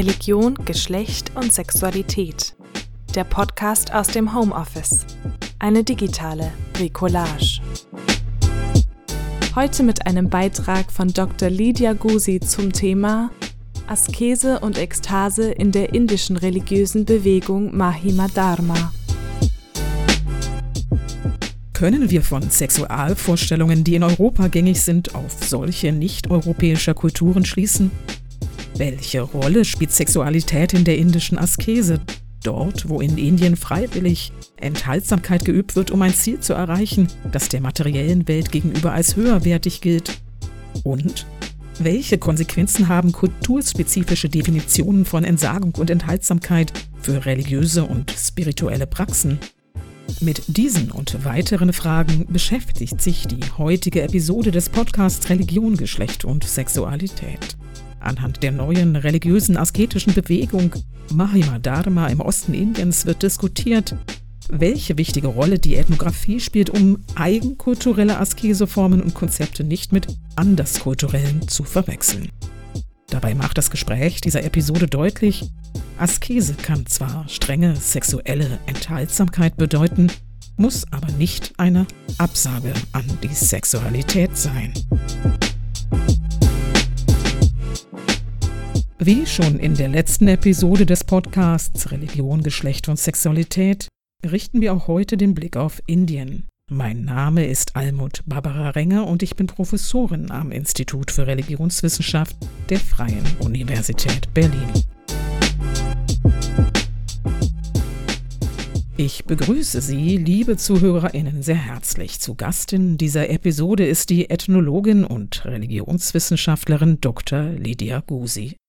Religion, Geschlecht und Sexualität. Der Podcast aus dem Homeoffice. Eine digitale Bricolage. Heute mit einem Beitrag von Dr. Lydia Gusi zum Thema Askese und Ekstase in der indischen religiösen Bewegung Mahima Dharma. Können wir von Sexualvorstellungen, die in Europa gängig sind, auf solche nicht-europäischer Kulturen schließen? Welche Rolle spielt Sexualität in der indischen Askese? Dort, wo in Indien freiwillig Enthaltsamkeit geübt wird, um ein Ziel zu erreichen, das der materiellen Welt gegenüber als höherwertig gilt. Und welche Konsequenzen haben kulturspezifische Definitionen von Entsagung und Enthaltsamkeit für religiöse und spirituelle Praxen? Mit diesen und weiteren Fragen beschäftigt sich die heutige Episode des Podcasts Religion, Geschlecht und Sexualität. Anhand der neuen religiösen asketischen Bewegung Mahima Dharma im Osten Indiens wird diskutiert, welche wichtige Rolle die Ethnographie spielt, um eigenkulturelle Askeseformen und Konzepte nicht mit anderskulturellen zu verwechseln. Dabei macht das Gespräch dieser Episode deutlich, Askese kann zwar strenge sexuelle Enthaltsamkeit bedeuten, muss aber nicht eine Absage an die Sexualität sein. Wie schon in der letzten Episode des Podcasts Religion, Geschlecht und Sexualität richten wir auch heute den Blick auf Indien. Mein Name ist Almut Barbara Renger und ich bin Professorin am Institut für Religionswissenschaft der Freien Universität Berlin. Ich begrüße Sie, liebe ZuhörerInnen, sehr herzlich. Zu Gast in dieser Episode ist die Ethnologin und Religionswissenschaftlerin Dr. Lydia Gusi.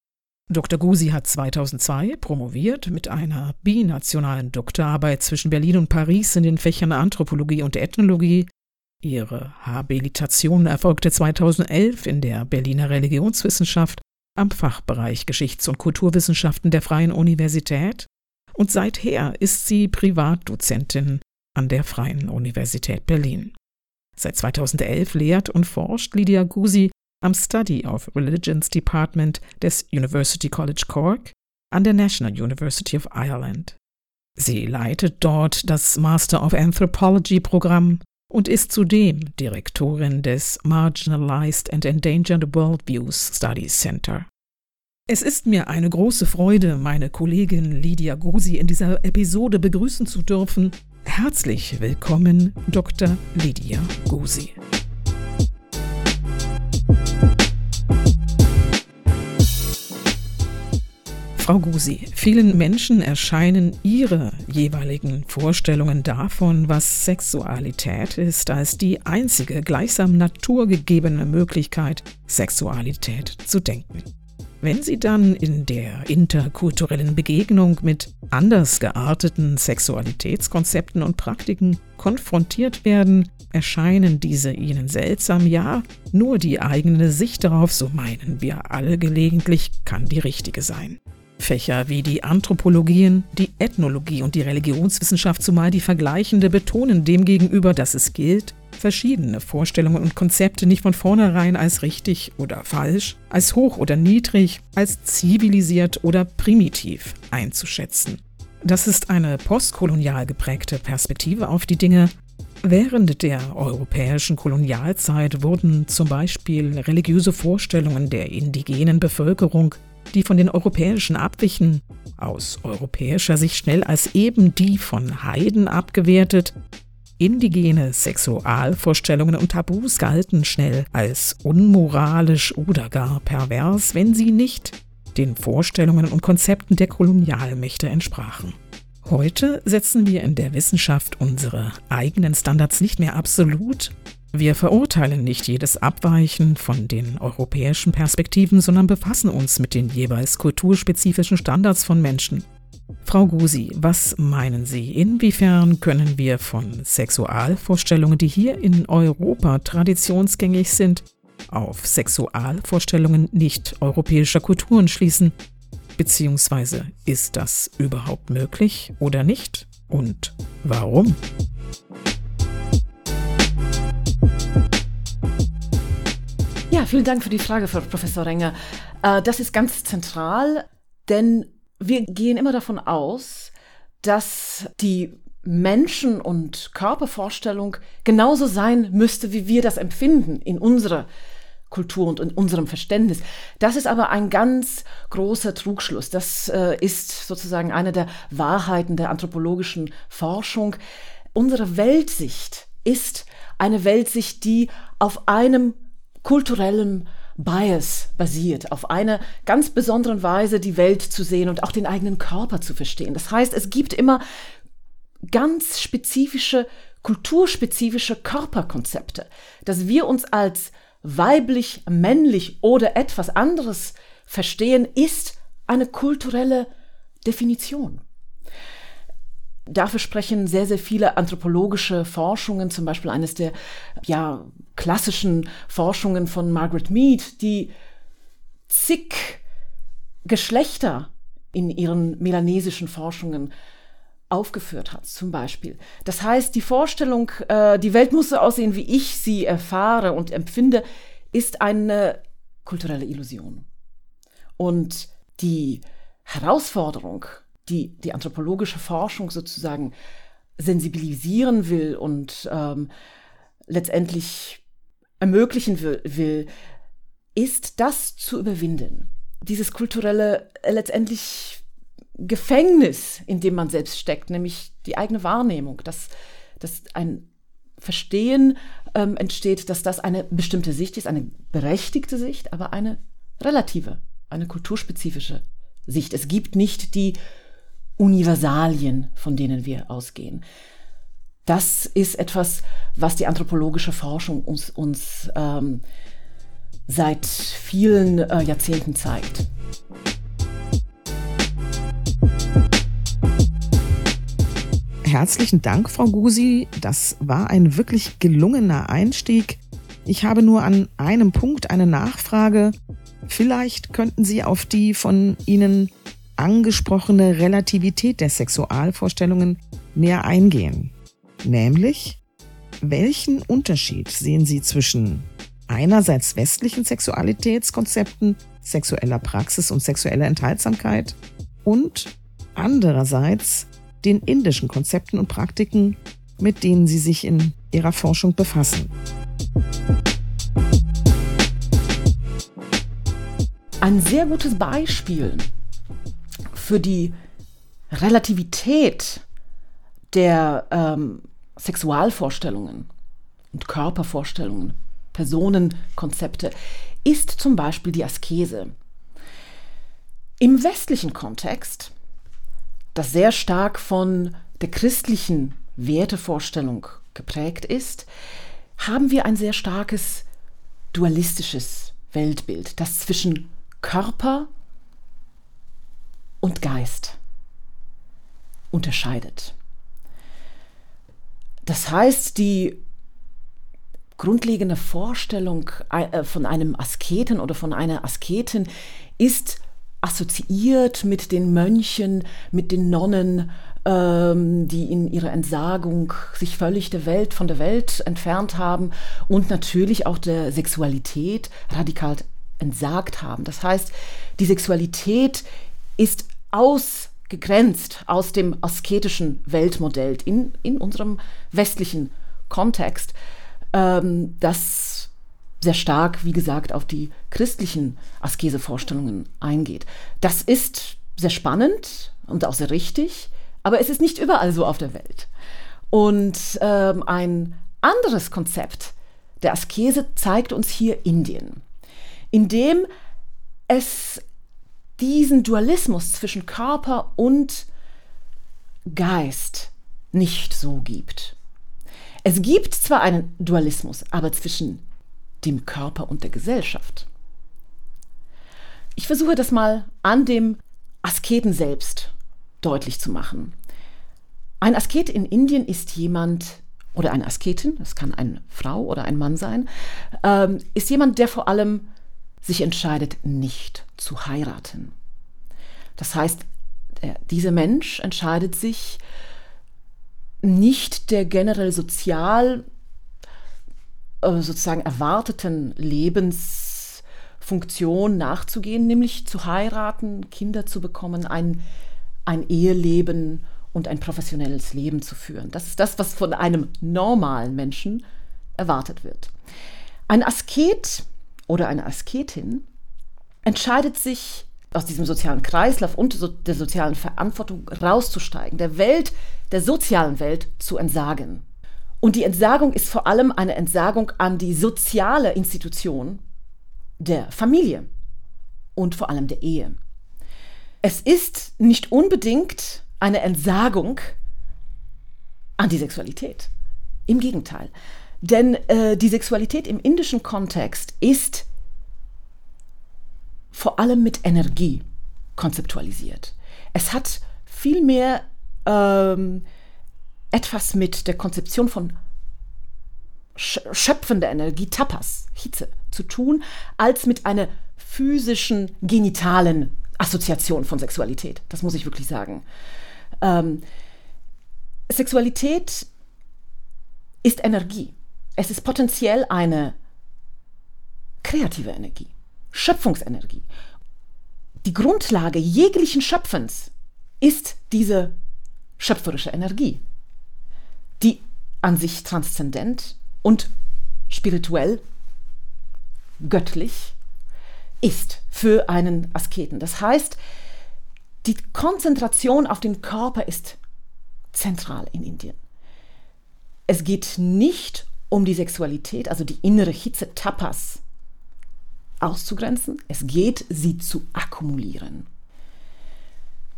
Dr. Gusi hat 2002 promoviert mit einer binationalen Doktorarbeit zwischen Berlin und Paris in den Fächern Anthropologie und Ethnologie. Ihre Habilitation erfolgte 2011 in der Berliner Religionswissenschaft am Fachbereich Geschichts- und Kulturwissenschaften der Freien Universität und seither ist sie Privatdozentin an der Freien Universität Berlin. Seit 2011 lehrt und forscht Lydia Gusi am Study of Religions Department des University College Cork an der National University of Ireland. Sie leitet dort das Master of Anthropology Programm und ist zudem Direktorin des Marginalized and Endangered Worldviews Studies Center. Es ist mir eine große Freude, meine Kollegin Lydia Gusi in dieser Episode begrüßen zu dürfen. Herzlich willkommen, Dr. Lydia Gusi. Frau Gusi, vielen Menschen erscheinen Ihre jeweiligen Vorstellungen davon, was Sexualität ist, als die einzige gleichsam naturgegebene Möglichkeit, Sexualität zu denken. Wenn Sie dann in der interkulturellen Begegnung mit anders gearteten Sexualitätskonzepten und Praktiken konfrontiert werden, erscheinen diese Ihnen seltsam, ja, nur die eigene Sicht darauf, so meinen wir alle gelegentlich, kann die richtige sein. Fächer wie die Anthropologien, die Ethnologie und die Religionswissenschaft, zumal die vergleichende, betonen demgegenüber, dass es gilt, verschiedene Vorstellungen und Konzepte nicht von vornherein als richtig oder falsch, als hoch oder niedrig, als zivilisiert oder primitiv einzuschätzen. Das ist eine postkolonial geprägte Perspektive auf die Dinge. Während der europäischen Kolonialzeit wurden zum Beispiel religiöse Vorstellungen der indigenen Bevölkerung die von den europäischen abwichen, aus europäischer Sicht schnell als eben die von Heiden abgewertet, indigene Sexualvorstellungen und Tabus galten schnell als unmoralisch oder gar pervers, wenn sie nicht den Vorstellungen und Konzepten der Kolonialmächte entsprachen. Heute setzen wir in der Wissenschaft unsere eigenen Standards nicht mehr absolut, wir verurteilen nicht jedes Abweichen von den europäischen Perspektiven, sondern befassen uns mit den jeweils kulturspezifischen Standards von Menschen. Frau Gusi, was meinen Sie, inwiefern können wir von Sexualvorstellungen, die hier in Europa traditionsgängig sind, auf Sexualvorstellungen nicht-europäischer Kulturen schließen? Beziehungsweise ist das überhaupt möglich oder nicht? Und warum? Vielen Dank für die Frage, Frau Professor Renger. Äh, das ist ganz zentral, Denn wir gehen immer davon aus, dass die Menschen- und Körpervorstellung genauso sein müsste, wie wir das empfinden in unserer Kultur und in unserem Verständnis. Das ist aber ein ganz großer Trugschluss. Das äh, ist sozusagen eine der Wahrheiten der anthropologischen Forschung. Unsere Weltsicht ist eine Weltsicht, die auf einem kulturellen Bias basiert, auf eine ganz besondere Weise die Welt zu sehen und auch den eigenen Körper zu verstehen. Das heißt, es gibt immer ganz spezifische, kulturspezifische Körperkonzepte, dass wir uns als weiblich, männlich oder etwas anderes verstehen, ist eine kulturelle Definition. Dafür sprechen sehr, sehr viele anthropologische Forschungen, zum Beispiel eines der ja, klassischen Forschungen von Margaret Mead, die zig Geschlechter in ihren melanesischen Forschungen aufgeführt hat, zum Beispiel. Das heißt, die Vorstellung, äh, die Welt muss so aussehen, wie ich sie erfahre und empfinde, ist eine kulturelle Illusion. Und die Herausforderung, die die anthropologische Forschung sozusagen sensibilisieren will und ähm, letztendlich ermöglichen will, ist das zu überwinden. Dieses kulturelle äh, letztendlich Gefängnis, in dem man selbst steckt, nämlich die eigene Wahrnehmung, dass, dass ein Verstehen ähm, entsteht, dass das eine bestimmte Sicht ist, eine berechtigte Sicht, aber eine relative, eine kulturspezifische Sicht. Es gibt nicht die Universalien, von denen wir ausgehen. Das ist etwas, was die anthropologische Forschung uns, uns ähm, seit vielen äh, Jahrzehnten zeigt. Herzlichen Dank, Frau Gusi. Das war ein wirklich gelungener Einstieg. Ich habe nur an einem Punkt eine Nachfrage. Vielleicht könnten Sie auf die von Ihnen angesprochene Relativität der Sexualvorstellungen näher eingehen. Nämlich, welchen Unterschied sehen Sie zwischen einerseits westlichen Sexualitätskonzepten, sexueller Praxis und sexueller Enthaltsamkeit und andererseits den indischen Konzepten und Praktiken, mit denen sie sich in ihrer Forschung befassen. Ein sehr gutes Beispiel für die Relativität der ähm, Sexualvorstellungen und Körpervorstellungen, Personenkonzepte, ist zum Beispiel die Askese. Im westlichen Kontext das sehr stark von der christlichen Wertevorstellung geprägt ist, haben wir ein sehr starkes dualistisches Weltbild, das zwischen Körper und Geist unterscheidet. Das heißt, die grundlegende Vorstellung äh, von einem Asketen oder von einer Asketin ist assoziiert mit den Mönchen, mit den Nonnen, ähm, die in ihrer Entsagung sich völlig der Welt von der Welt entfernt haben und natürlich auch der Sexualität radikal entsagt haben. Das heißt, die Sexualität ist ausgegrenzt aus dem asketischen Weltmodell in, in unserem westlichen Kontext. Ähm, das sehr stark, wie gesagt, auf die christlichen Askesevorstellungen eingeht. Das ist sehr spannend und auch sehr richtig, aber es ist nicht überall so auf der Welt. Und ähm, ein anderes Konzept der Askese zeigt uns hier Indien, in dem es diesen Dualismus zwischen Körper und Geist nicht so gibt. Es gibt zwar einen Dualismus, aber zwischen dem Körper und der Gesellschaft. Ich versuche das mal an dem Asketen selbst deutlich zu machen. Ein Asket in Indien ist jemand, oder eine Asketin, das kann eine Frau oder ein Mann sein, ähm, ist jemand, der vor allem sich entscheidet, nicht zu heiraten. Das heißt, dieser Mensch entscheidet sich, nicht der generell sozial äh, sozusagen erwarteten Lebensform Funktion nachzugehen, nämlich zu heiraten, Kinder zu bekommen, ein, ein Eheleben und ein professionelles Leben zu führen. Das ist das, was von einem normalen Menschen erwartet wird. Ein Asket oder eine Asketin entscheidet sich, aus diesem sozialen Kreislauf und der sozialen Verantwortung rauszusteigen, der Welt, der sozialen Welt zu entsagen. Und die Entsagung ist vor allem eine Entsagung an die soziale Institution der Familie und vor allem der Ehe. Es ist nicht unbedingt eine Entsagung an die Sexualität. Im Gegenteil. Denn äh, die Sexualität im indischen Kontext ist vor allem mit Energie konzeptualisiert. Es hat vielmehr ähm, etwas mit der Konzeption von schöpfender Energie, Tapas, Hitze, zu tun, als mit einer physischen, genitalen Assoziation von Sexualität. Das muss ich wirklich sagen. Ähm, Sexualität ist Energie. Es ist potenziell eine kreative Energie, Schöpfungsenergie. Die Grundlage jeglichen Schöpfens ist diese schöpferische Energie, die an sich transzendent und spirituell, göttlich ist für einen Asketen. Das heißt, die Konzentration auf den Körper ist zentral in Indien. Es geht nicht um die Sexualität, also die innere Hitze Tapas auszugrenzen. Es geht, sie zu akkumulieren.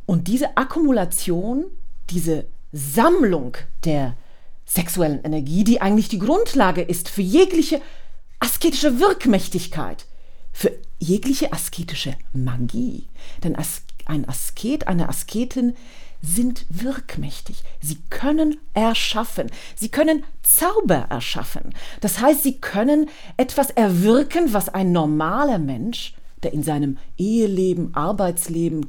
Und diese Akkumulation, diese Sammlung der sexuellen Energie, die eigentlich die Grundlage ist für jegliche asketische Wirkmächtigkeit, für jegliche asketische Magie. Denn ein Asket, eine Asketin sind wirkmächtig. Sie können erschaffen. Sie können Zauber erschaffen. Das heißt, sie können etwas erwirken, was ein normaler Mensch, der in seinem Eheleben, Arbeitsleben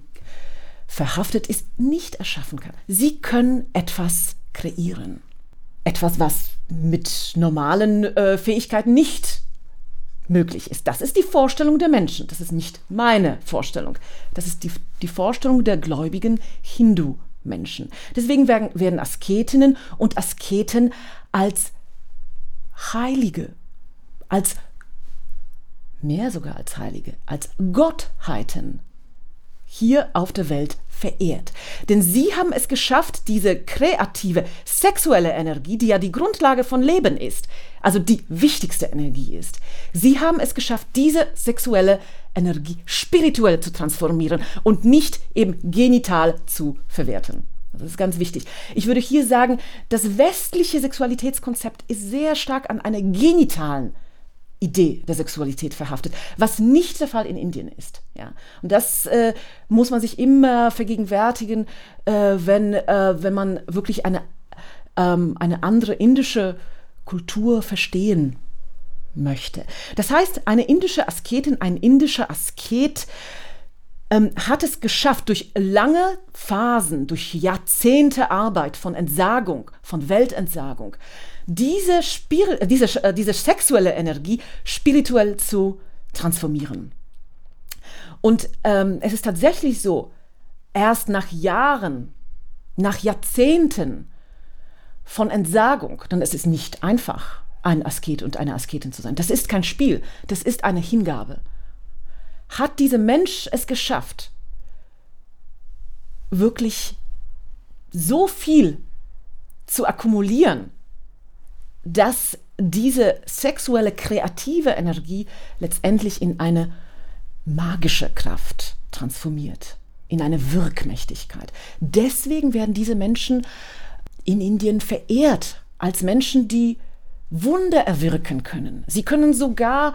verhaftet ist, nicht erschaffen kann. Sie können etwas kreieren. Etwas, was mit normalen äh, Fähigkeiten nicht möglich ist. Das ist die Vorstellung der Menschen. Das ist nicht meine Vorstellung. Das ist die, die Vorstellung der gläubigen Hindu-Menschen. Deswegen werden, werden Asketinnen und Asketen als Heilige, als mehr sogar als Heilige, als Gottheiten hier auf der Welt verehrt. Denn sie haben es geschafft, diese kreative, sexuelle Energie, die ja die Grundlage von Leben ist, also die wichtigste Energie ist, sie haben es geschafft, diese sexuelle Energie spirituell zu transformieren und nicht eben genital zu verwerten. Das ist ganz wichtig. Ich würde hier sagen, das westliche Sexualitätskonzept ist sehr stark an einer genitalen Idee der Sexualität verhaftet, was nicht der Fall in Indien ist. Ja. Und das äh, muss man sich immer vergegenwärtigen, äh, wenn, äh, wenn man wirklich eine, ähm, eine andere indische Kultur verstehen möchte. Das heißt, eine indische Asketin, ein indischer Asket ähm, hat es geschafft, durch lange Phasen, durch Jahrzehnte Arbeit von Entsagung, von Weltentsagung, diese, Spir diese, äh, diese sexuelle Energie spirituell zu transformieren. Und ähm, es ist tatsächlich so, erst nach Jahren, nach Jahrzehnten von Entsagung, denn es ist nicht einfach, ein Asket und eine Asketin zu sein. Das ist kein Spiel, das ist eine Hingabe. Hat dieser Mensch es geschafft, wirklich so viel zu akkumulieren, dass diese sexuelle kreative Energie letztendlich in eine magische Kraft transformiert, in eine Wirkmächtigkeit. Deswegen werden diese Menschen in Indien verehrt als Menschen, die Wunder erwirken können. Sie können sogar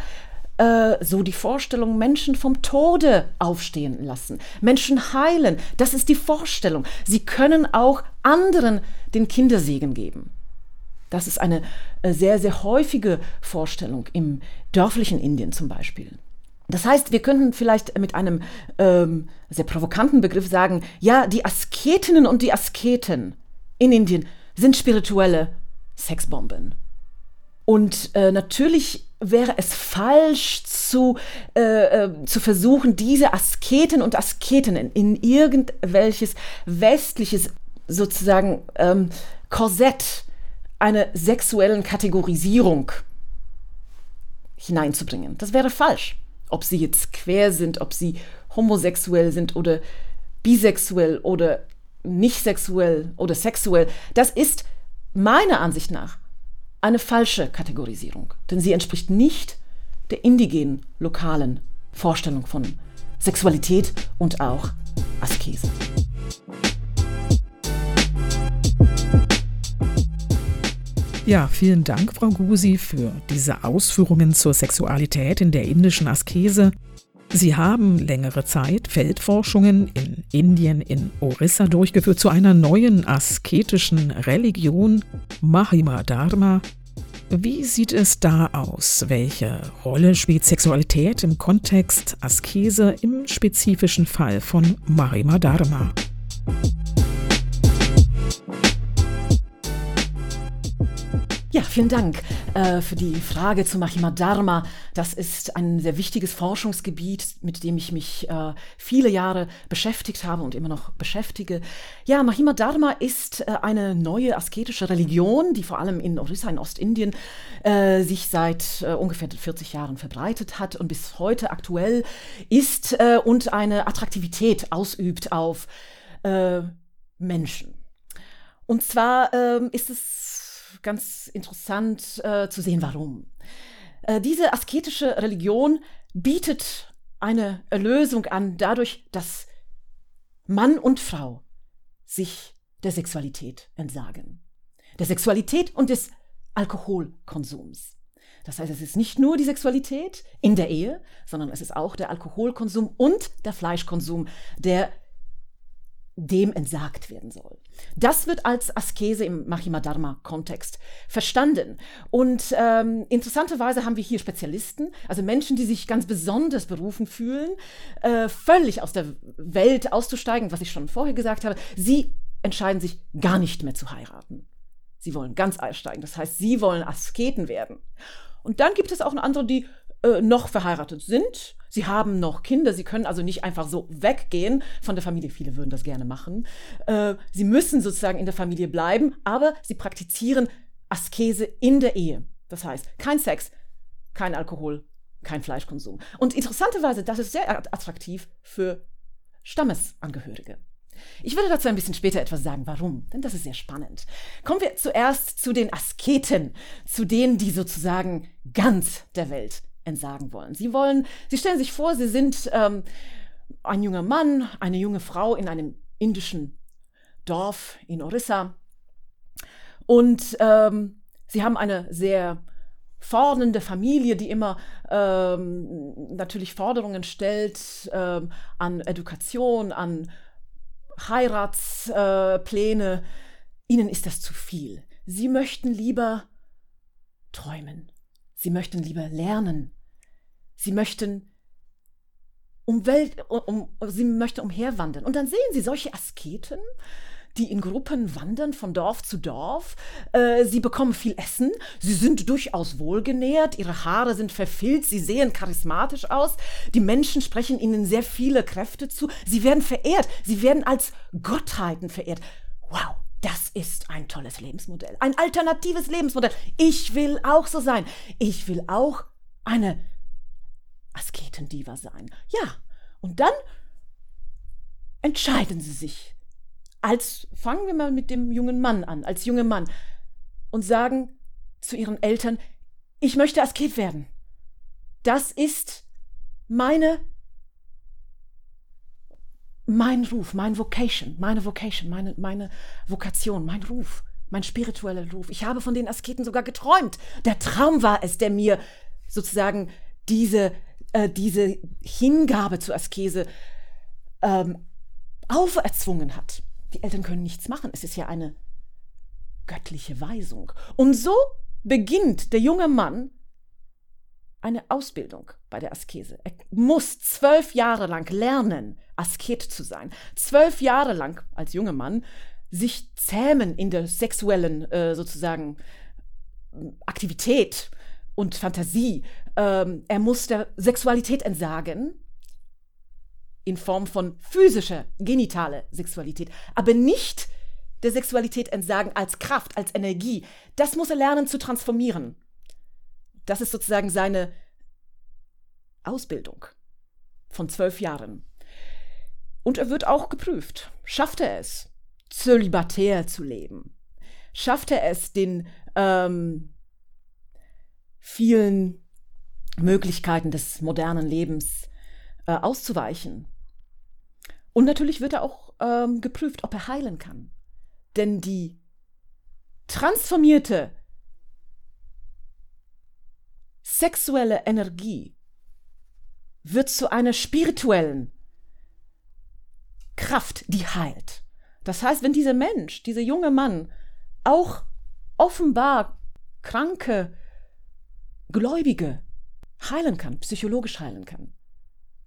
äh, so die Vorstellung, Menschen vom Tode aufstehen lassen, Menschen heilen. Das ist die Vorstellung. Sie können auch anderen den Kindersegen geben. Das ist eine äh, sehr, sehr häufige Vorstellung im dörflichen Indien zum Beispiel. Das heißt, wir könnten vielleicht mit einem ähm, sehr provokanten Begriff sagen, ja, die Asketinnen und die Asketen in Indien sind spirituelle Sexbomben. Und äh, natürlich wäre es falsch zu, äh, äh, zu versuchen, diese Asketen und Asketinnen in irgendwelches westliches sozusagen ähm, Korsett einer sexuellen Kategorisierung hineinzubringen. Das wäre falsch. Ob sie jetzt quer sind, ob sie homosexuell sind oder bisexuell oder nicht sexuell oder sexuell, das ist meiner Ansicht nach eine falsche Kategorisierung, denn sie entspricht nicht der indigenen, lokalen Vorstellung von Sexualität und auch Askese. Ja, vielen Dank, Frau Gusi, für diese Ausführungen zur Sexualität in der indischen Askese. Sie haben längere Zeit Feldforschungen in Indien in Orissa durchgeführt zu einer neuen asketischen Religion, Mahima Dharma. Wie sieht es da aus? Welche Rolle spielt Sexualität im Kontext Askese im spezifischen Fall von Mahima Dharma? Ja, vielen Dank äh, für die Frage zu Mahima Dharma. Das ist ein sehr wichtiges Forschungsgebiet, mit dem ich mich äh, viele Jahre beschäftigt habe und immer noch beschäftige. Ja, Mahima Dharma ist äh, eine neue asketische Religion, die vor allem in Orissa in Ostindien äh, sich seit äh, ungefähr 40 Jahren verbreitet hat und bis heute aktuell ist äh, und eine Attraktivität ausübt auf Menschen. Und zwar ähm, ist es ganz interessant äh, zu sehen, warum. Äh, diese asketische Religion bietet eine Erlösung an, dadurch, dass Mann und Frau sich der Sexualität entsagen. Der Sexualität und des Alkoholkonsums. Das heißt, es ist nicht nur die Sexualität in der Ehe, sondern es ist auch der Alkoholkonsum und der Fleischkonsum, der dem entsagt werden soll. Das wird als Askese im Mahimadharma-Kontext verstanden. Und ähm, interessanterweise haben wir hier Spezialisten, also Menschen, die sich ganz besonders berufen fühlen, äh, völlig aus der Welt auszusteigen, was ich schon vorher gesagt habe. Sie entscheiden sich gar nicht mehr zu heiraten. Sie wollen ganz aussteigen. Das heißt, sie wollen Asketen werden. Und dann gibt es auch andere, die äh, noch verheiratet sind. Sie haben noch Kinder, sie können also nicht einfach so weggehen von der Familie. Viele würden das gerne machen. Äh, sie müssen sozusagen in der Familie bleiben, aber sie praktizieren Askese in der Ehe. Das heißt, kein Sex, kein Alkohol, kein Fleischkonsum. Und interessanterweise, das ist sehr attraktiv für Stammesangehörige. Ich würde dazu ein bisschen später etwas sagen, warum, denn das ist sehr spannend. Kommen wir zuerst zu den Asketen, zu denen, die sozusagen ganz der Welt entsagen wollen. Sie wollen, sie stellen sich vor, sie sind ähm, ein junger Mann, eine junge Frau in einem indischen Dorf in Orissa und ähm, sie haben eine sehr fordernde Familie, die immer ähm, natürlich Forderungen stellt ähm, an Education, an Heiratspläne. Ihnen ist das zu viel. Sie möchten lieber träumen. Sie möchten lieber lernen. Sie möchten um Welt, um, sie möchten umherwandern. Und dann sehen sie solche Asketen, die in Gruppen wandern von Dorf zu Dorf. Äh, sie bekommen viel Essen. Sie sind durchaus wohlgenährt. Ihre Haare sind verfilzt. Sie sehen charismatisch aus. Die Menschen sprechen ihnen sehr viele Kräfte zu. Sie werden verehrt. Sie werden als Gottheiten verehrt. Wow. Das ist ein tolles Lebensmodell, ein alternatives Lebensmodell. Ich will auch so sein. Ich will auch eine Asketendiva sein. Ja, und dann entscheiden sie sich. Als fangen wir mal mit dem jungen Mann an, als junger Mann und sagen zu ihren Eltern, ich möchte Asket werden. Das ist meine mein Ruf, mein Vocation, meine Vocation, meine, meine Vokation, mein Ruf, mein spiritueller Ruf. Ich habe von den Asketen sogar geträumt. Der Traum war es, der mir sozusagen diese äh, diese Hingabe zur Askese ähm, auferzwungen hat. Die Eltern können nichts machen. Es ist ja eine göttliche Weisung. Und so beginnt der junge Mann eine Ausbildung bei der Askese. Er muss zwölf Jahre lang lernen, Asket zu sein. Zwölf Jahre lang als junger Mann sich zähmen in der sexuellen äh, sozusagen Aktivität und Fantasie. Ähm, er muss der Sexualität entsagen in Form von physischer, genitale Sexualität, aber nicht der Sexualität entsagen als Kraft, als Energie. Das muss er lernen zu transformieren. Das ist sozusagen seine Ausbildung von zwölf Jahren. Und er wird auch geprüft. Schafft er es, zölibatär zu leben? Schafft er es, den ähm, vielen Möglichkeiten des modernen Lebens äh, auszuweichen? Und natürlich wird er auch ähm, geprüft, ob er heilen kann. Denn die transformierte sexuelle Energie wird zu einer spirituellen Kraft, die heilt. Das heißt, wenn dieser Mensch, dieser junge Mann auch offenbar kranke Gläubige heilen kann, psychologisch heilen kann,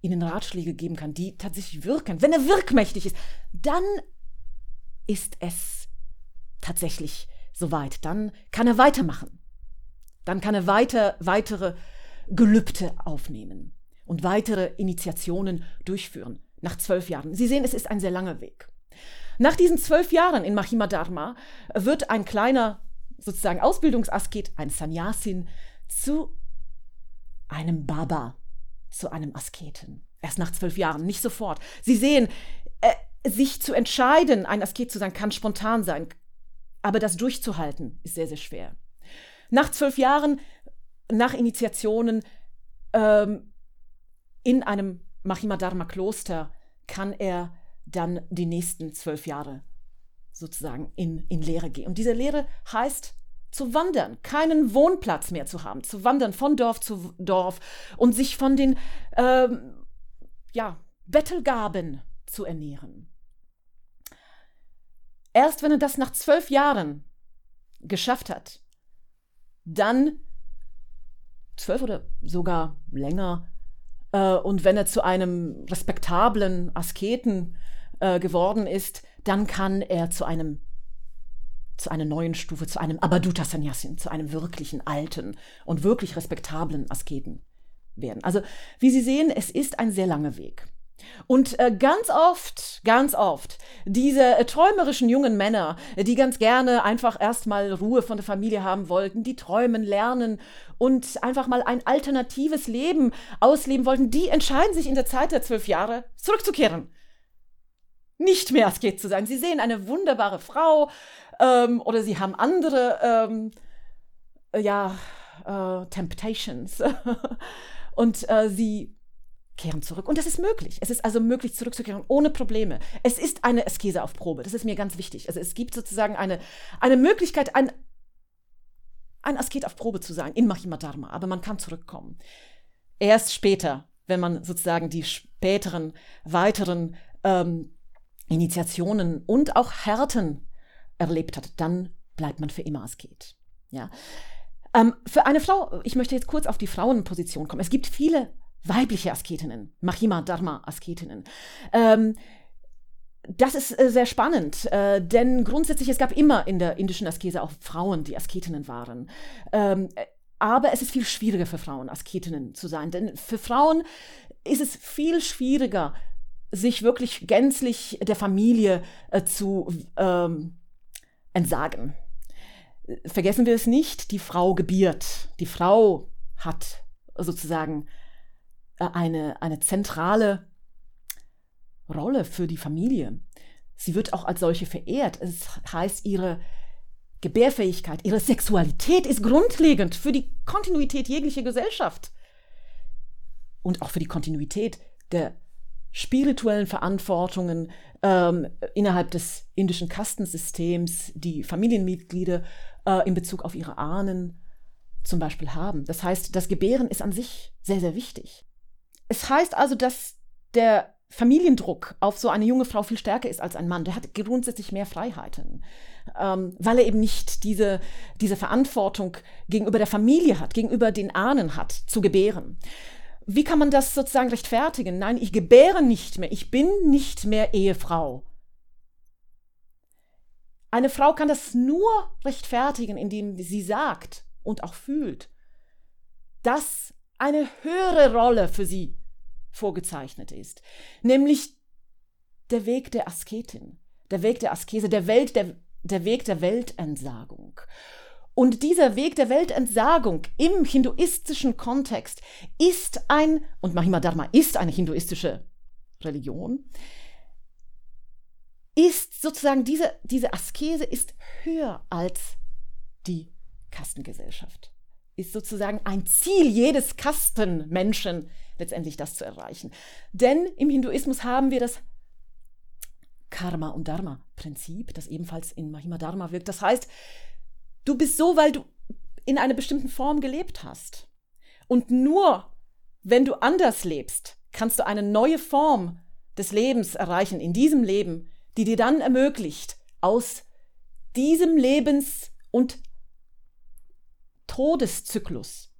ihnen Ratschläge geben kann, die tatsächlich wirken, wenn er wirkmächtig ist, dann ist es tatsächlich soweit. Dann kann er weitermachen. Dann kann er weiter, weitere Gelübde aufnehmen und weitere Initiationen durchführen. Nach zwölf Jahren. Sie sehen, es ist ein sehr langer Weg. Nach diesen zwölf Jahren in Mahima Dharma wird ein kleiner sozusagen Ausbildungsasket, ein Sannyasin, zu einem Baba, zu einem Asketen. Erst nach zwölf Jahren, nicht sofort. Sie sehen, äh, sich zu entscheiden, ein Asket zu sein, kann spontan sein, aber das durchzuhalten ist sehr, sehr schwer. Nach zwölf Jahren, nach Initiationen ähm, in einem Mahimadharma-Kloster kann er dann die nächsten zwölf Jahre sozusagen in, in Lehre gehen. Und diese Lehre heißt zu wandern, keinen Wohnplatz mehr zu haben, zu wandern von Dorf zu Dorf und sich von den ähm, ja, Bettelgaben zu ernähren. Erst wenn er das nach zwölf Jahren geschafft hat, dann zwölf oder sogar länger, äh, und wenn er zu einem respektablen Asketen äh, geworden ist, dann kann er zu einem zu einer neuen Stufe, zu einem Abaduta Sannyasin, zu einem wirklichen alten und wirklich respektablen Asketen werden. Also, wie Sie sehen, es ist ein sehr langer Weg. Und äh, ganz oft, ganz oft, diese äh, träumerischen jungen Männer, die ganz gerne einfach erstmal Ruhe von der Familie haben wollten, die träumen, lernen und einfach mal ein alternatives Leben ausleben wollten, die entscheiden sich in der Zeit der zwölf Jahre zurückzukehren. Nicht mehr Asket zu sein. Sie sehen eine wunderbare Frau ähm, oder sie haben andere, ähm, ja, äh, Temptations. und äh, sie kehren zurück. Und das ist möglich. Es ist also möglich, zurückzukehren ohne Probleme. Es ist eine Askese auf Probe. Das ist mir ganz wichtig. Also es gibt sozusagen eine, eine Möglichkeit, ein, ein Asket auf Probe zu sein in Mahima Dharma. Aber man kann zurückkommen. Erst später, wenn man sozusagen die späteren, weiteren ähm, Initiationen und auch Härten erlebt hat, dann bleibt man für immer Asket. Ja. Ähm, für eine Frau, ich möchte jetzt kurz auf die Frauenposition kommen. Es gibt viele weibliche Asketinnen, Mahima Dharma Asketinnen. Ähm, das ist äh, sehr spannend, äh, denn grundsätzlich es gab immer in der indischen Askese auch Frauen, die Asketinnen waren. Ähm, aber es ist viel schwieriger für Frauen, Asketinnen zu sein, denn für Frauen ist es viel schwieriger, sich wirklich gänzlich der Familie äh, zu ähm, entsagen. Vergessen wir es nicht, die Frau gebiert. Die Frau hat sozusagen äh, eine, eine zentrale Rolle für die Familie. Sie wird auch als solche verehrt. Es heißt, ihre Gebärfähigkeit, ihre Sexualität ist grundlegend für die Kontinuität jeglicher Gesellschaft und auch für die Kontinuität der spirituellen Verantwortungen ähm, innerhalb des indischen Kastensystems, die Familienmitglieder äh, in Bezug auf ihre Ahnen zum Beispiel haben. Das heißt, das Gebären ist an sich sehr, sehr wichtig. Es heißt also, dass der Familiendruck auf so eine junge Frau viel stärker ist als ein Mann. Der hat grundsätzlich mehr Freiheiten, ähm, weil er eben nicht diese, diese Verantwortung gegenüber der Familie hat, gegenüber den Ahnen hat, zu gebären. Wie kann man das sozusagen rechtfertigen? Nein, ich gebäre nicht mehr, ich bin nicht mehr Ehefrau. Eine Frau kann das nur rechtfertigen, indem sie sagt und auch fühlt, dass eine höhere Rolle für sie vorgezeichnet ist, nämlich der Weg der Asketin, der Weg der Askese, der, Welt, der, der Weg der Weltentsagung. Und dieser Weg der Weltentsagung im hinduistischen Kontext ist ein, und Mahima Dharma ist eine hinduistische Religion, ist sozusagen diese, diese Askese ist höher als die Kastengesellschaft. Ist sozusagen ein Ziel jedes Kastenmenschen, letztendlich das zu erreichen. Denn im Hinduismus haben wir das Karma- und Dharma-Prinzip, das ebenfalls in Mahima Dharma wirkt. Das heißt, du bist so, weil du in einer bestimmten Form gelebt hast. Und nur wenn du anders lebst, kannst du eine neue Form des Lebens erreichen, in diesem Leben, die dir dann ermöglicht, aus diesem Lebens- und Todeszyklus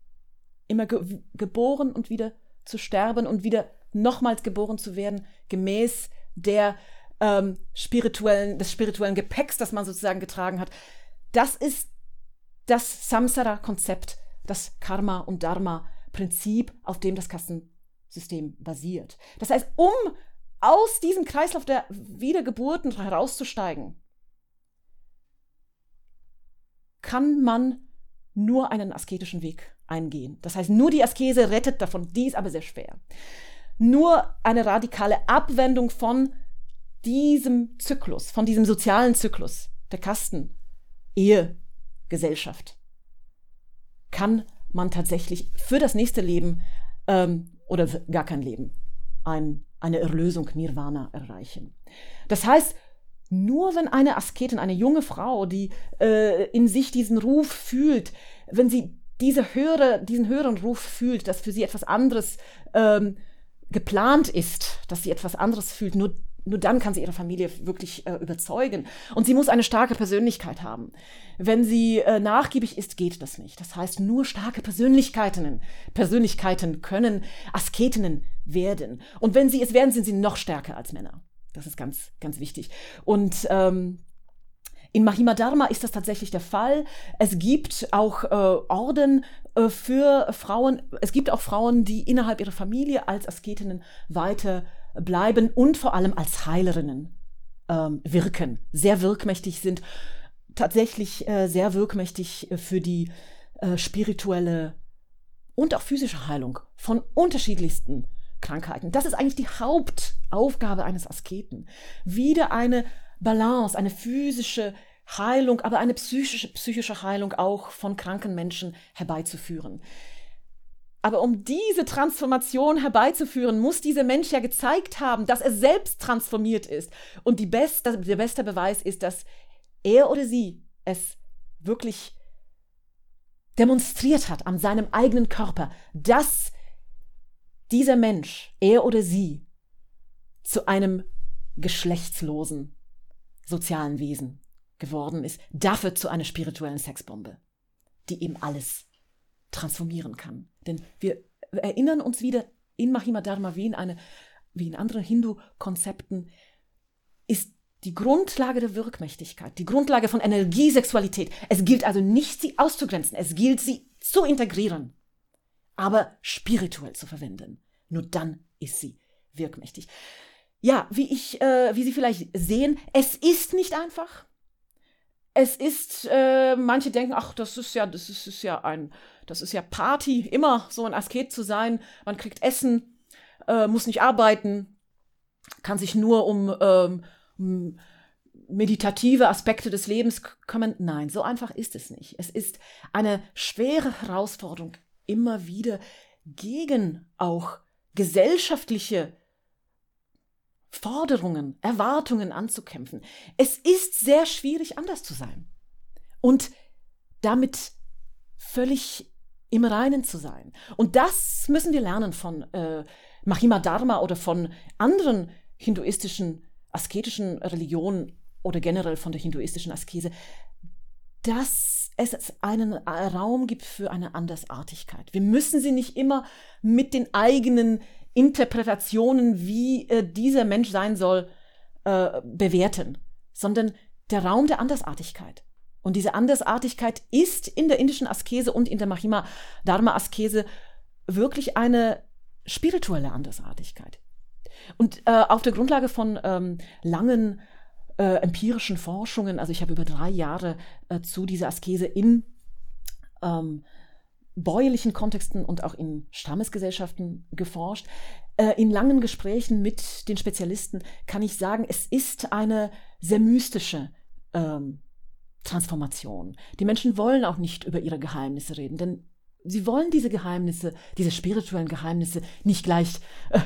immer ge geboren und wieder zu sterben und wieder nochmals geboren zu werden, gemäß der ähm, spirituellen, des spirituellen Gepäcks, das man sozusagen getragen hat. Das ist das Samsara-Konzept, das Karma- und Dharma-Prinzip, auf dem das Kastensystem basiert. Das heißt, um aus diesem Kreislauf der Wiedergeburten herauszusteigen, kann man nur einen asketischen Weg eingehen. Das heißt, nur die Askese rettet davon, die ist aber sehr schwer. Nur eine radikale Abwendung von diesem Zyklus, von diesem sozialen Zyklus der Kasten, Ehe, Gesellschaft, kann man tatsächlich für das nächste Leben ähm, oder gar kein Leben ein, eine Erlösung, Nirvana erreichen. Das heißt, nur wenn eine Asketin, eine junge Frau, die äh, in sich diesen Ruf fühlt, wenn sie diese höhere, diesen höheren Ruf fühlt, dass für sie etwas anderes ähm, geplant ist, dass sie etwas anderes fühlt, nur nur dann kann sie ihre Familie wirklich äh, überzeugen. Und sie muss eine starke Persönlichkeit haben. Wenn sie äh, nachgiebig ist, geht das nicht. Das heißt, nur starke Persönlichkeiten, Persönlichkeiten können Asketinnen werden. Und wenn sie es werden, sind sie noch stärker als Männer. Das ist ganz, ganz wichtig. Und ähm, in Mahima Dharma ist das tatsächlich der Fall. Es gibt auch äh, Orden äh, für Frauen. Es gibt auch Frauen, die innerhalb ihrer Familie als Asketinnen weiter bleiben und vor allem als Heilerinnen ähm, wirken, sehr wirkmächtig sind, tatsächlich äh, sehr wirkmächtig für die äh, spirituelle und auch physische Heilung von unterschiedlichsten Krankheiten. Das ist eigentlich die Hauptaufgabe eines Asketen. Wieder eine Balance, eine physische Heilung, aber eine psychische, psychische Heilung auch von kranken Menschen herbeizuführen. Aber um diese Transformation herbeizuführen, muss dieser Mensch ja gezeigt haben, dass er selbst transformiert ist. Und die beste, der beste Beweis ist, dass er oder sie es wirklich demonstriert hat an seinem eigenen Körper, dass dieser Mensch, er oder sie, zu einem geschlechtslosen sozialen Wesen geworden ist, dafür zu einer spirituellen Sexbombe, die eben alles transformieren kann. Denn wir erinnern uns wieder in Mahima Dharma wie in, eine, wie in anderen Hindu-Konzepten, ist die Grundlage der Wirkmächtigkeit, die Grundlage von Energiesexualität. Es gilt also nicht, sie auszugrenzen, es gilt, sie zu integrieren, aber spirituell zu verwenden. Nur dann ist sie wirkmächtig. Ja, wie ich, äh, wie Sie vielleicht sehen, es ist nicht einfach. Es ist, äh, manche denken, ach, das ist ja, das ist, ist ja ein das ist ja Party, immer so ein Asket zu sein. Man kriegt Essen, äh, muss nicht arbeiten, kann sich nur um, ähm, um meditative Aspekte des Lebens kümmern. Nein, so einfach ist es nicht. Es ist eine schwere Herausforderung, immer wieder gegen auch gesellschaftliche Forderungen, Erwartungen anzukämpfen. Es ist sehr schwierig, anders zu sein. Und damit völlig im Reinen zu sein. Und das müssen wir lernen von äh, Mahima Dharma oder von anderen hinduistischen, asketischen Religionen oder generell von der hinduistischen Askese, dass es einen Raum gibt für eine Andersartigkeit. Wir müssen sie nicht immer mit den eigenen Interpretationen, wie äh, dieser Mensch sein soll, äh, bewerten, sondern der Raum der Andersartigkeit Und diese Andersartigkeit ist in der indischen Askese und in der Mahima Dharma Askese wirklich eine spirituelle Andersartigkeit. Und äh, auf der Grundlage von ähm, langen äh, empirischen Forschungen, also ich habe über drei Jahre äh, zu dieser Askese in ähm, bäuerlichen Kontexten und auch in Stammesgesellschaften geforscht. Äh, in langen Gesprächen mit den Spezialisten kann ich sagen, es ist eine sehr mystische ähm, Transformation. Die Menschen wollen auch nicht über ihre Geheimnisse reden, denn sie wollen diese Geheimnisse, diese spirituellen Geheimnisse nicht gleich, äh,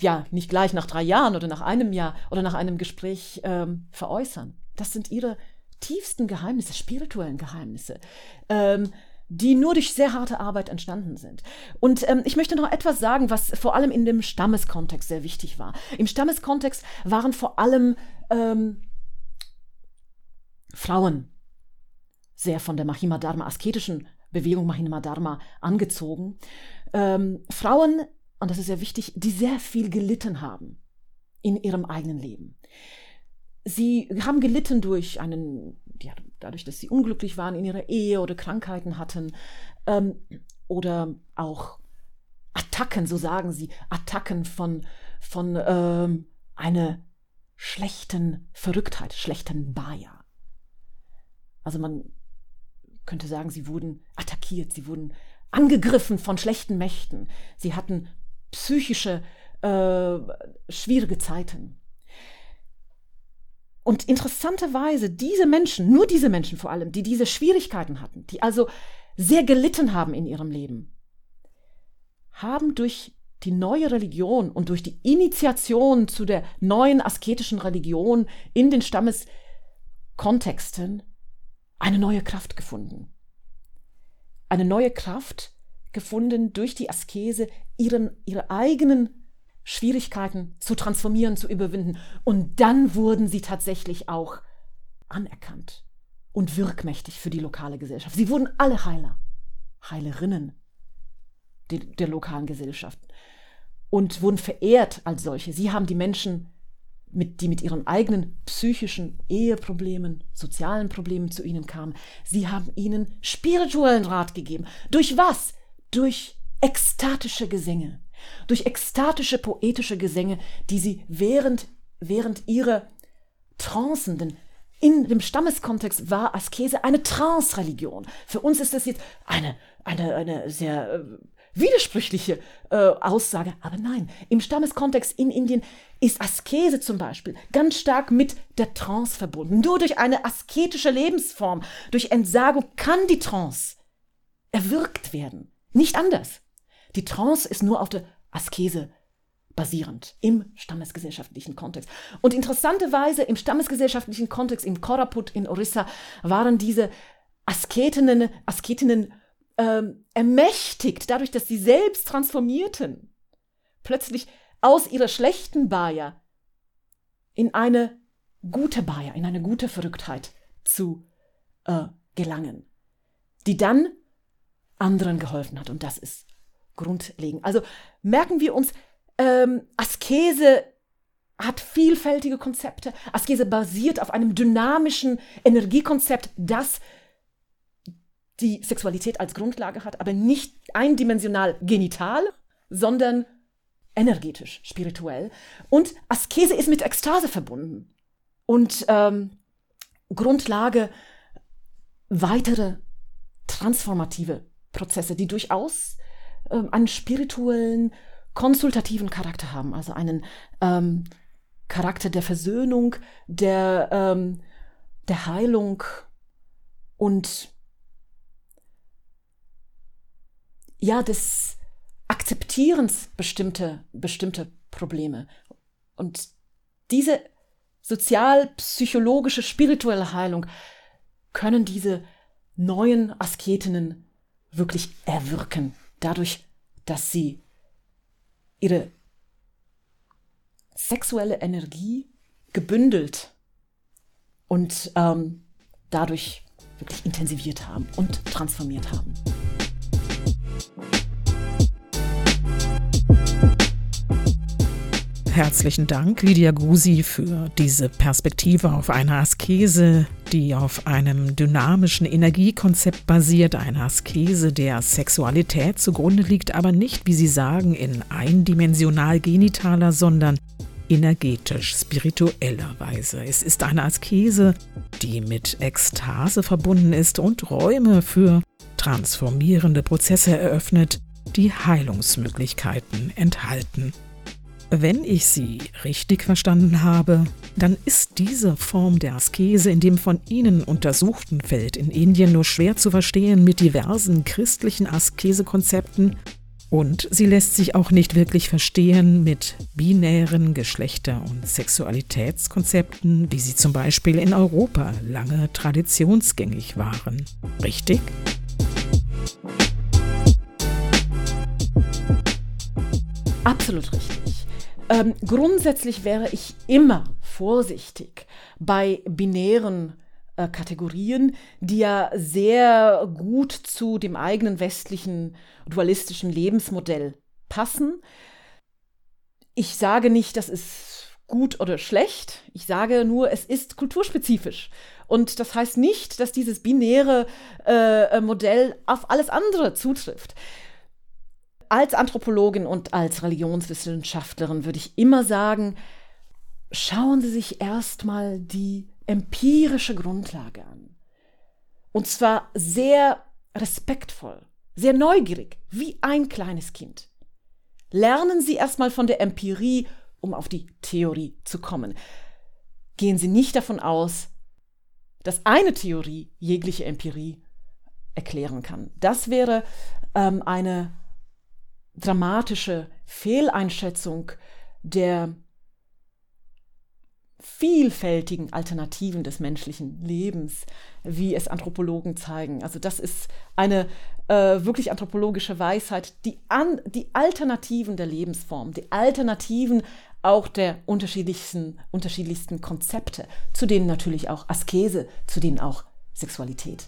ja, nicht gleich nach drei Jahren oder nach einem Jahr oder nach einem Gespräch ähm, veräußern. Das sind ihre tiefsten Geheimnisse, spirituellen Geheimnisse. Ähm, die nur durch sehr harte Arbeit entstanden sind. Und ähm, ich möchte noch etwas sagen, was vor allem in dem Stammeskontext sehr wichtig war. Im Stammeskontext waren vor allem ähm, Frauen sehr von der Mahima Dharma, asketischen Bewegung Mahima Dharma angezogen. Ähm, Frauen, und das ist sehr wichtig, die sehr viel gelitten haben in ihrem eigenen Leben. Sie haben gelitten durch einen, ja, dadurch, dass sie unglücklich waren in ihrer Ehe oder Krankheiten hatten ähm, oder auch Attacken, so sagen sie, Attacken von, von ähm, einer schlechten Verrücktheit, schlechten Baja. Also man könnte sagen, sie wurden attackiert, sie wurden angegriffen von schlechten Mächten, sie hatten psychische, äh, schwierige Zeiten. Und interessanterweise, diese Menschen, nur diese Menschen vor allem, die diese Schwierigkeiten hatten, die also sehr gelitten haben in ihrem Leben, haben durch die neue Religion und durch die Initiation zu der neuen asketischen Religion in den Stammeskontexten eine neue Kraft gefunden. Eine neue Kraft gefunden durch die Askese, ihren, ihre eigenen Schwierigkeiten zu transformieren, zu überwinden. Und dann wurden sie tatsächlich auch anerkannt und wirkmächtig für die lokale Gesellschaft. Sie wurden alle Heiler, Heilerinnen der, der lokalen Gesellschaft und wurden verehrt als solche. Sie haben die Menschen mit, die mit ihren eigenen psychischen Eheproblemen, sozialen Problemen zu ihnen kamen. Sie haben ihnen spirituellen Rat gegeben. Durch was? Durch ekstatische Gesänge. Durch ekstatische, poetische Gesänge, die sie während, während ihrer Trancenden in dem Stammeskontext war Askese eine Trance-Religion. Für uns ist das jetzt eine, eine, eine sehr äh, widersprüchliche äh, Aussage. Aber nein, im Stammeskontext in Indien ist Askese zum Beispiel ganz stark mit der Trance verbunden. Nur durch eine asketische Lebensform, durch Entsagung kann die Trance erwirkt werden. Nicht anders. Die Trance ist nur auf der Askese basierend im stammesgesellschaftlichen Kontext. Und interessanterweise im stammesgesellschaftlichen Kontext, im Koraput in Orissa, waren diese Asketinnen, Asketinnen ähm, ermächtigt, dadurch, dass sie selbst transformierten, plötzlich aus ihrer schlechten Baja in eine gute Baja, in eine gute Verrücktheit zu äh, gelangen, die dann anderen geholfen hat. Und das ist grundlegend. Also merken wir uns, ähm, Askese hat vielfältige Konzepte. Askese basiert auf einem dynamischen Energiekonzept, das die Sexualität als Grundlage hat, aber nicht eindimensional genital, sondern energetisch, spirituell. Und Askese ist mit Ekstase verbunden und ähm, Grundlage weitere transformative Prozesse, die durchaus ähm, einen spirituellen, konsultativen Charakter haben, also einen ähm, Charakter der Versöhnung, der, ähm, der Heilung und ja, des Akzeptierens bestimmter bestimmte Probleme. Und diese sozial-psychologische, spirituelle Heilung können diese neuen Asketinnen wirklich erwirken, dadurch, dass sie ihre sexuelle Energie gebündelt und ähm, dadurch wirklich intensiviert haben und transformiert haben. Herzlichen Dank, Lydia Gusi, für diese Perspektive auf eine Askese, die auf einem dynamischen Energiekonzept basiert, eine Askese, der Sexualität zugrunde liegt, aber nicht, wie Sie sagen, in eindimensional genitaler, sondern energetisch, spiritueller Weise. Es ist eine Askese, die mit Ekstase verbunden ist und Räume für transformierende Prozesse eröffnet, die Heilungsmöglichkeiten enthalten. Wenn ich Sie richtig verstanden habe, dann ist diese Form der Askese in dem von Ihnen untersuchten Feld in Indien nur schwer zu verstehen mit diversen christlichen Askesekonzepten und sie lässt sich auch nicht wirklich verstehen mit binären Geschlechter- und Sexualitätskonzepten, wie sie zum Beispiel in Europa lange traditionsgängig waren. Richtig? Absolut richtig. Ähm, grundsätzlich wäre ich immer vorsichtig bei binären äh, Kategorien, die ja sehr gut zu dem eigenen westlichen dualistischen Lebensmodell passen. Ich sage nicht, das ist gut oder schlecht. Ich sage nur, es ist kulturspezifisch. Und das heißt nicht, dass dieses binäre äh, Modell auf alles andere zutrifft. Als Anthropologin und als Religionswissenschaftlerin würde ich immer sagen, schauen Sie sich erstmal die empirische Grundlage an. Und zwar sehr respektvoll, sehr neugierig, wie ein kleines Kind. Lernen Sie erstmal von der Empirie, um auf die Theorie zu kommen. Gehen Sie nicht davon aus, dass eine Theorie jegliche Empirie erklären kann. Das wäre ähm, eine dramatische Fehleinschätzung der vielfältigen Alternativen des menschlichen Lebens, wie es Anthropologen zeigen. Also das ist eine äh, wirklich anthropologische Weisheit, die, an, die Alternativen der Lebensform, die Alternativen auch der unterschiedlichsten, unterschiedlichsten Konzepte, zu denen natürlich auch Askese, zu denen auch Sexualität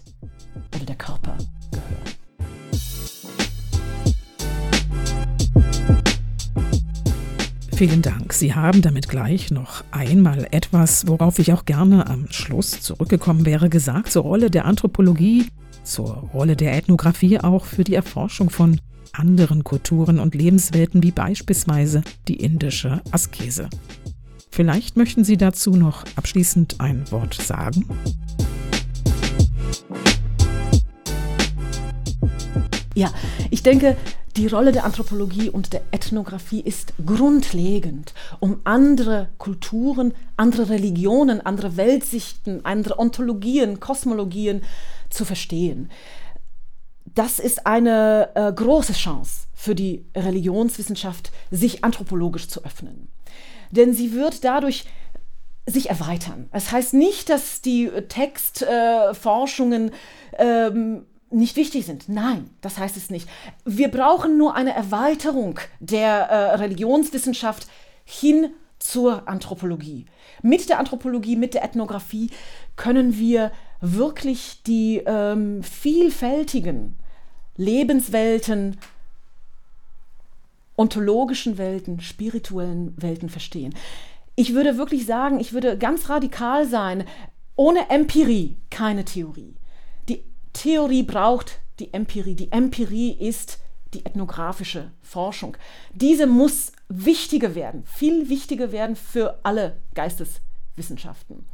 oder der Körper gehören. Vielen Dank. Sie haben damit gleich noch einmal etwas, worauf ich auch gerne am Schluss zurückgekommen wäre, gesagt zur Rolle der Anthropologie, zur Rolle der Ethnographie auch für die Erforschung von anderen Kulturen und Lebenswelten wie beispielsweise die indische Askese. Vielleicht möchten Sie dazu noch abschließend ein Wort sagen? Ja, ich denke, die Rolle der Anthropologie und der Ethnographie ist grundlegend, um andere Kulturen, andere Religionen, andere Weltsichten, andere Ontologien, Kosmologien zu verstehen. Das ist eine äh, große Chance für die Religionswissenschaft, sich anthropologisch zu öffnen. Denn sie wird dadurch sich erweitern. Es das heißt nicht, dass die Textforschungen äh, ähm, nicht wichtig sind. Nein, das heißt es nicht. Wir brauchen nur eine Erweiterung der äh, Religionswissenschaft hin zur Anthropologie. Mit der Anthropologie, mit der Ethnographie können wir wirklich die ähm, vielfältigen Lebenswelten, ontologischen Welten, spirituellen Welten verstehen. Ich würde wirklich sagen, ich würde ganz radikal sein, ohne Empirie keine Theorie. Theorie braucht die Empirie. Die Empirie ist die ethnografische Forschung. Diese muss wichtiger werden, viel wichtiger werden für alle Geisteswissenschaften.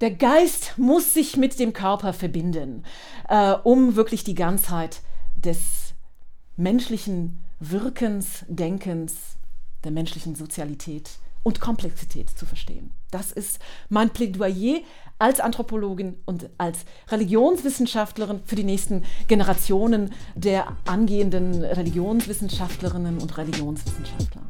Der Geist muss sich mit dem Körper verbinden, äh, um wirklich die Ganzheit des menschlichen Wirkens, Denkens, der menschlichen Sozialität und Komplexität zu verstehen. Das ist mein Plädoyer als Anthropologin und als Religionswissenschaftlerin für die nächsten Generationen der angehenden Religionswissenschaftlerinnen und Religionswissenschaftler.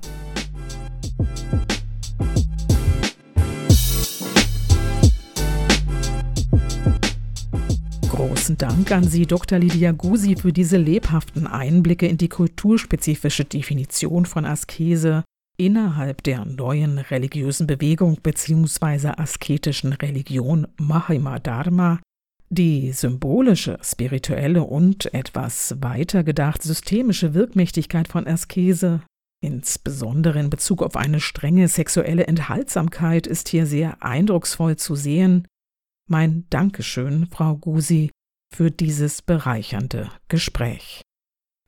Großen Dank an Sie, Dr. Lydia Gusi, für diese lebhaften Einblicke in die kulturspezifische Definition von Askese, innerhalb der neuen religiösen Bewegung bzw. asketischen Religion Mahima Dharma die symbolische, spirituelle und etwas weiter gedacht systemische Wirkmächtigkeit von Askese Insbesondere in Bezug auf eine strenge sexuelle Enthaltsamkeit ist hier sehr eindrucksvoll zu sehen. Mein Dankeschön, Frau Gusi, für dieses bereichernde Gespräch.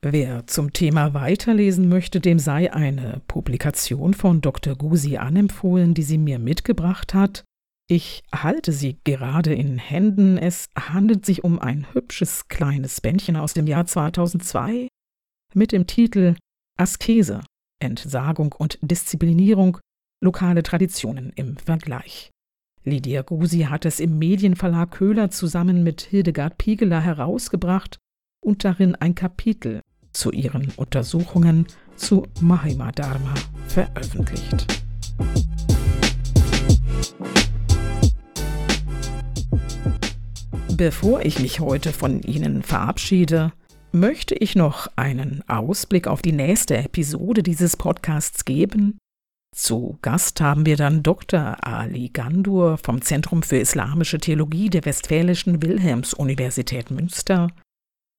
Wer zum Thema weiterlesen möchte, dem sei eine Publikation von Dr. Gusi anempfohlen, die sie mir mitgebracht hat. Ich halte sie gerade in Händen. Es handelt sich um ein hübsches kleines Bändchen aus dem Jahr 2002 mit dem Titel Askese, Entsagung und Disziplinierung, lokale Traditionen im Vergleich. Lydia Gusi hat es im Medienverlag Köhler zusammen mit Hildegard Piegeler herausgebracht und darin ein Kapitel zu ihren Untersuchungen zu Mahima Dharma veröffentlicht. Bevor ich mich heute von Ihnen verabschiede, möchte ich noch einen Ausblick auf die nächste Episode dieses Podcasts geben. Zu Gast haben wir dann Dr. Ali Gandur vom Zentrum für Islamische Theologie der Westfälischen Wilhelms-Universität Münster.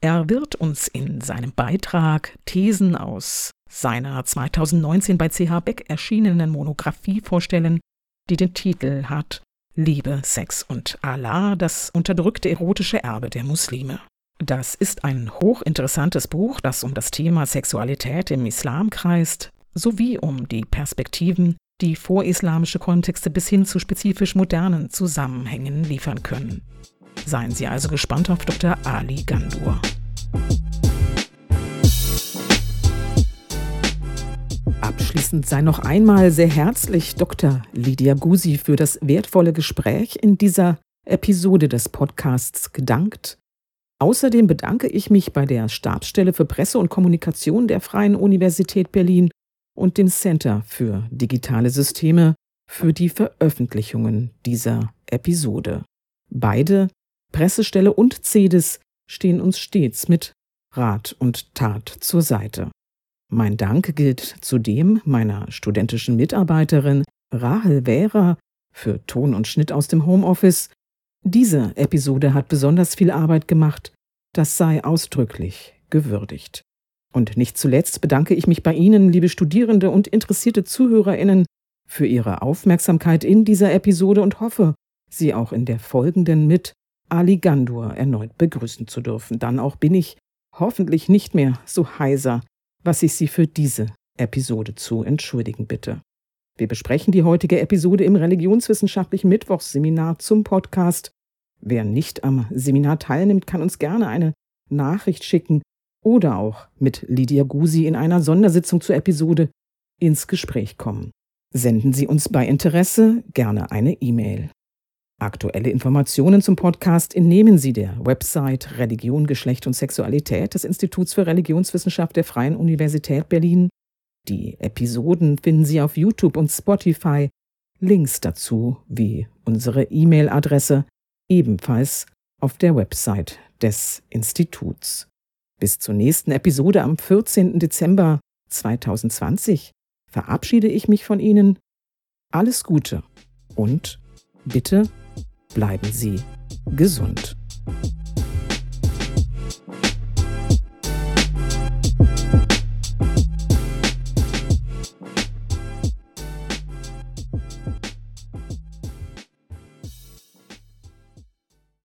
Er wird uns in seinem Beitrag Thesen aus seiner 2019 bei CH Beck erschienenen Monographie vorstellen, die den Titel hat Liebe, Sex und Allah, das unterdrückte erotische Erbe der Muslime. Das ist ein hochinteressantes Buch, das um das Thema Sexualität im Islam kreist, sowie um die Perspektiven, die vorislamische Kontexte bis hin zu spezifisch modernen Zusammenhängen liefern können. Seien Sie also gespannt auf Dr. Ali Gandur. Abschließend sei noch einmal sehr herzlich Dr. Lydia Gusi für das wertvolle Gespräch in dieser Episode des Podcasts gedankt. Außerdem bedanke ich mich bei der Stabsstelle für Presse und Kommunikation der Freien Universität Berlin und dem Center für digitale Systeme für die Veröffentlichungen dieser Episode. Beide Pressestelle und CEDIS stehen uns stets mit Rat und Tat zur Seite. Mein Dank gilt zudem meiner studentischen Mitarbeiterin Rahel Währer für Ton und Schnitt aus dem Homeoffice. Diese Episode hat besonders viel Arbeit gemacht, das sei ausdrücklich gewürdigt. Und nicht zuletzt bedanke ich mich bei Ihnen, liebe Studierende und interessierte Zuhörerinnen, für Ihre Aufmerksamkeit in dieser Episode und hoffe, Sie auch in der folgenden mit Ali Gandur erneut begrüßen zu dürfen. Dann auch bin ich hoffentlich nicht mehr so heiser, was ich Sie für diese Episode zu entschuldigen bitte. Wir besprechen die heutige Episode im religionswissenschaftlichen Mittwochsseminar zum Podcast. Wer nicht am Seminar teilnimmt, kann uns gerne eine Nachricht schicken oder auch mit Lydia Gusi in einer Sondersitzung zur Episode ins Gespräch kommen. Senden Sie uns bei Interesse gerne eine E-Mail. Aktuelle Informationen zum Podcast entnehmen Sie der Website Religion, Geschlecht und Sexualität des Instituts für Religionswissenschaft der Freien Universität Berlin. Die Episoden finden Sie auf YouTube und Spotify. Links dazu wie unsere E-Mail-Adresse ebenfalls auf der Website des Instituts. Bis zur nächsten Episode am 14. Dezember 2020 verabschiede ich mich von Ihnen. Alles Gute und bitte bleiben Sie gesund.